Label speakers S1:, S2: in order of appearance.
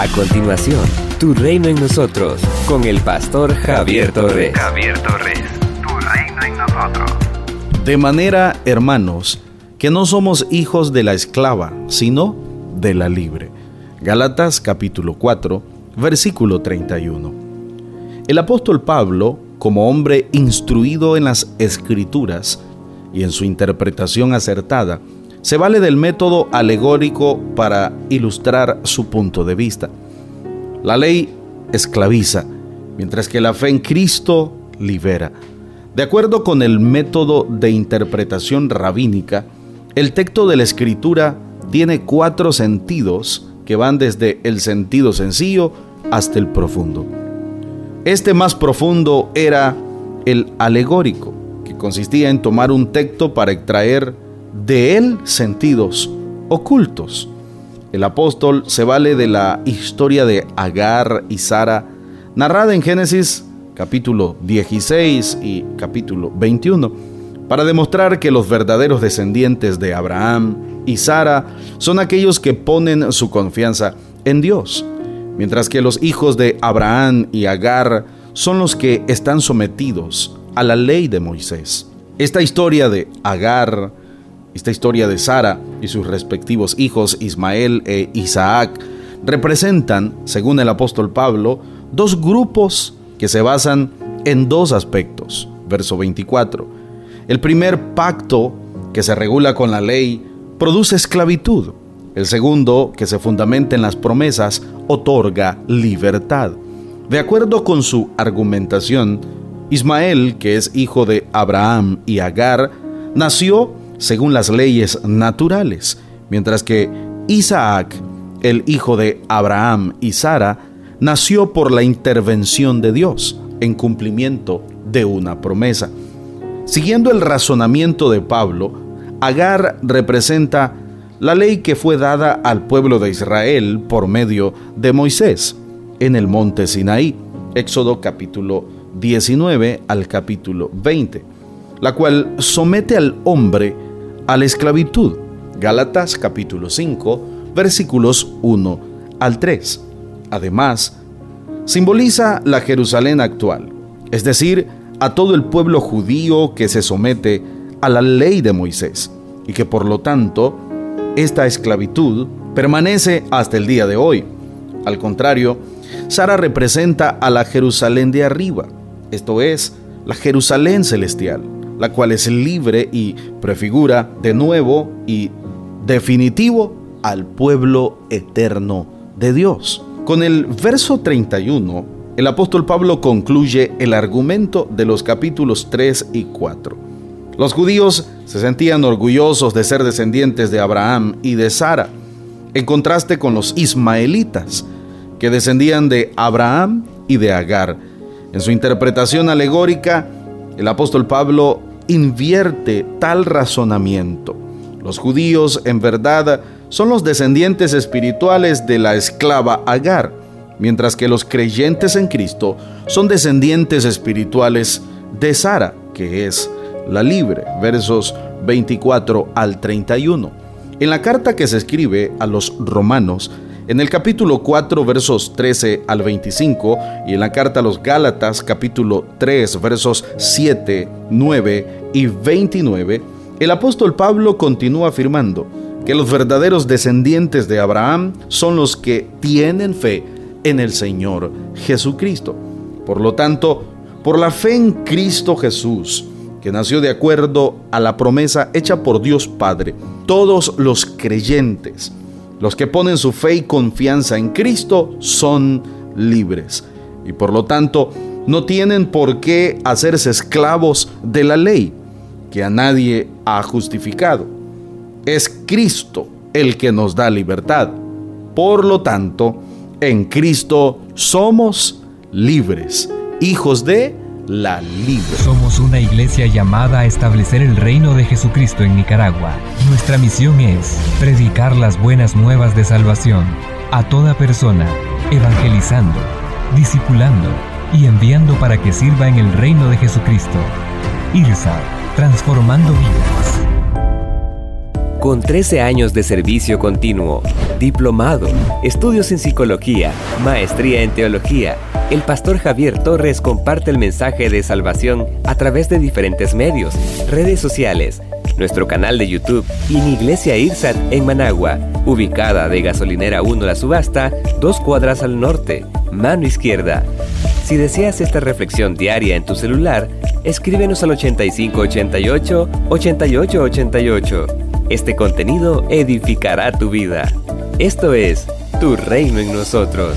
S1: A continuación, Tu Reino en Nosotros, con el pastor Javier Torres.
S2: Javier Torres, Tu Reino en Nosotros.
S3: De manera, hermanos, que no somos hijos de la esclava, sino de la libre. Galatas capítulo 4, versículo 31. El apóstol Pablo, como hombre instruido en las escrituras y en su interpretación acertada, se vale del método alegórico para ilustrar su punto de vista. La ley esclaviza, mientras que la fe en Cristo libera. De acuerdo con el método de interpretación rabínica, el texto de la escritura tiene cuatro sentidos que van desde el sentido sencillo hasta el profundo. Este más profundo era el alegórico, que consistía en tomar un texto para extraer de él sentidos ocultos. El apóstol se vale de la historia de Agar y Sara, narrada en Génesis capítulo 16 y capítulo 21, para demostrar que los verdaderos descendientes de Abraham y Sara son aquellos que ponen su confianza en Dios, mientras que los hijos de Abraham y Agar son los que están sometidos a la ley de Moisés. Esta historia de Agar, esta historia de Sara y sus respectivos hijos Ismael e Isaac representan, según el apóstol Pablo, dos grupos que se basan en dos aspectos. Verso 24. El primer pacto que se regula con la ley produce esclavitud. El segundo, que se fundamenta en las promesas, otorga libertad. De acuerdo con su argumentación, Ismael, que es hijo de Abraham y Agar, nació según las leyes naturales, mientras que Isaac, el hijo de Abraham y Sara, nació por la intervención de Dios en cumplimiento de una promesa. Siguiendo el razonamiento de Pablo, Agar representa la ley que fue dada al pueblo de Israel por medio de Moisés en el monte Sinaí, Éxodo capítulo 19 al capítulo 20, la cual somete al hombre a la esclavitud, Gálatas capítulo 5, versículos 1 al 3. Además, simboliza la Jerusalén actual, es decir, a todo el pueblo judío que se somete a la ley de Moisés y que por lo tanto esta esclavitud permanece hasta el día de hoy. Al contrario, Sara representa a la Jerusalén de arriba, esto es, la Jerusalén celestial, la cual es libre y prefigura de nuevo y definitivo al pueblo eterno de Dios. Con el verso 31, el apóstol Pablo concluye el argumento de los capítulos 3 y 4. Los judíos se sentían orgullosos de ser descendientes de Abraham y de Sara, en contraste con los ismaelitas, que descendían de Abraham y de Agar. En su interpretación alegórica, el apóstol Pablo invierte tal razonamiento. Los judíos, en verdad, son los descendientes espirituales de la esclava Agar, mientras que los creyentes en Cristo son descendientes espirituales de Sara, que es la libre, versos 24 al 31. En la carta que se escribe a los romanos, en el capítulo 4, versos 13 al 25, y en la carta a los Gálatas, capítulo 3, versos 7, 9 y 29, el apóstol Pablo continúa afirmando, que los verdaderos descendientes de Abraham son los que tienen fe en el Señor Jesucristo. Por lo tanto, por la fe en Cristo Jesús, que nació de acuerdo a la promesa hecha por Dios Padre, todos los creyentes, los que ponen su fe y confianza en Cristo, son libres. Y por lo tanto, no tienen por qué hacerse esclavos de la ley, que a nadie ha justificado es Cristo el que nos da libertad. Por lo tanto, en Cristo somos libres, hijos de la libre.
S1: Somos una iglesia llamada a establecer el reino de Jesucristo en Nicaragua. Nuestra misión es predicar las buenas nuevas de salvación a toda persona, evangelizando, discipulando y enviando para que sirva en el reino de Jesucristo. IRSA, transformando vidas. Con 13 años de servicio continuo, diplomado, estudios en psicología, maestría en teología, el pastor Javier Torres comparte el mensaje de salvación a través de diferentes medios, redes sociales, nuestro canal de YouTube y mi iglesia IRSAT en Managua, ubicada de Gasolinera 1 La Subasta, dos cuadras al norte, mano izquierda. Si deseas esta reflexión diaria en tu celular, escríbenos al 8588 8888. Este contenido edificará tu vida. Esto es Tu Reino en nosotros.